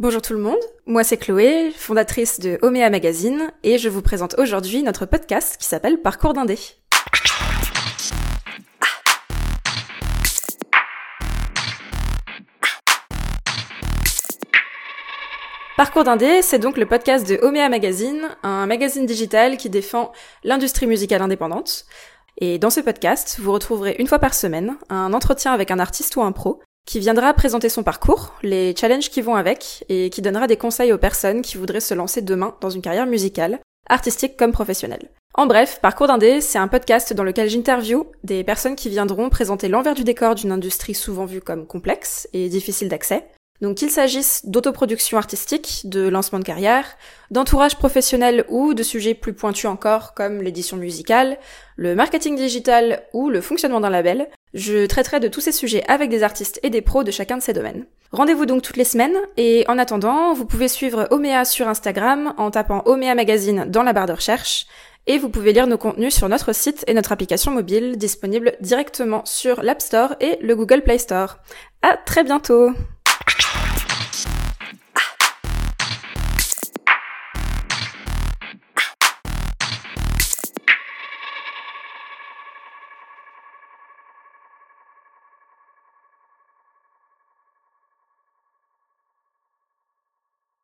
Bonjour tout le monde, moi c'est Chloé, fondatrice de Omea Magazine, et je vous présente aujourd'hui notre podcast qui s'appelle Parcours d'Indé. Parcours d'Indé, c'est donc le podcast de Omea Magazine, un magazine digital qui défend l'industrie musicale indépendante. Et dans ce podcast, vous retrouverez une fois par semaine un entretien avec un artiste ou un pro qui viendra présenter son parcours, les challenges qui vont avec, et qui donnera des conseils aux personnes qui voudraient se lancer demain dans une carrière musicale, artistique comme professionnelle. En bref, Parcours d'Indé, c'est un podcast dans lequel j'interview des personnes qui viendront présenter l'envers du décor d'une industrie souvent vue comme complexe et difficile d'accès, donc qu'il s'agisse d'autoproduction artistique, de lancement de carrière, d'entourage professionnel ou de sujets plus pointus encore comme l'édition musicale, le marketing digital ou le fonctionnement d'un label, je traiterai de tous ces sujets avec des artistes et des pros de chacun de ces domaines. Rendez-vous donc toutes les semaines et en attendant, vous pouvez suivre Omea sur Instagram en tapant Omea Magazine dans la barre de recherche et vous pouvez lire nos contenus sur notre site et notre application mobile disponible directement sur l'App Store et le Google Play Store. À très bientôt!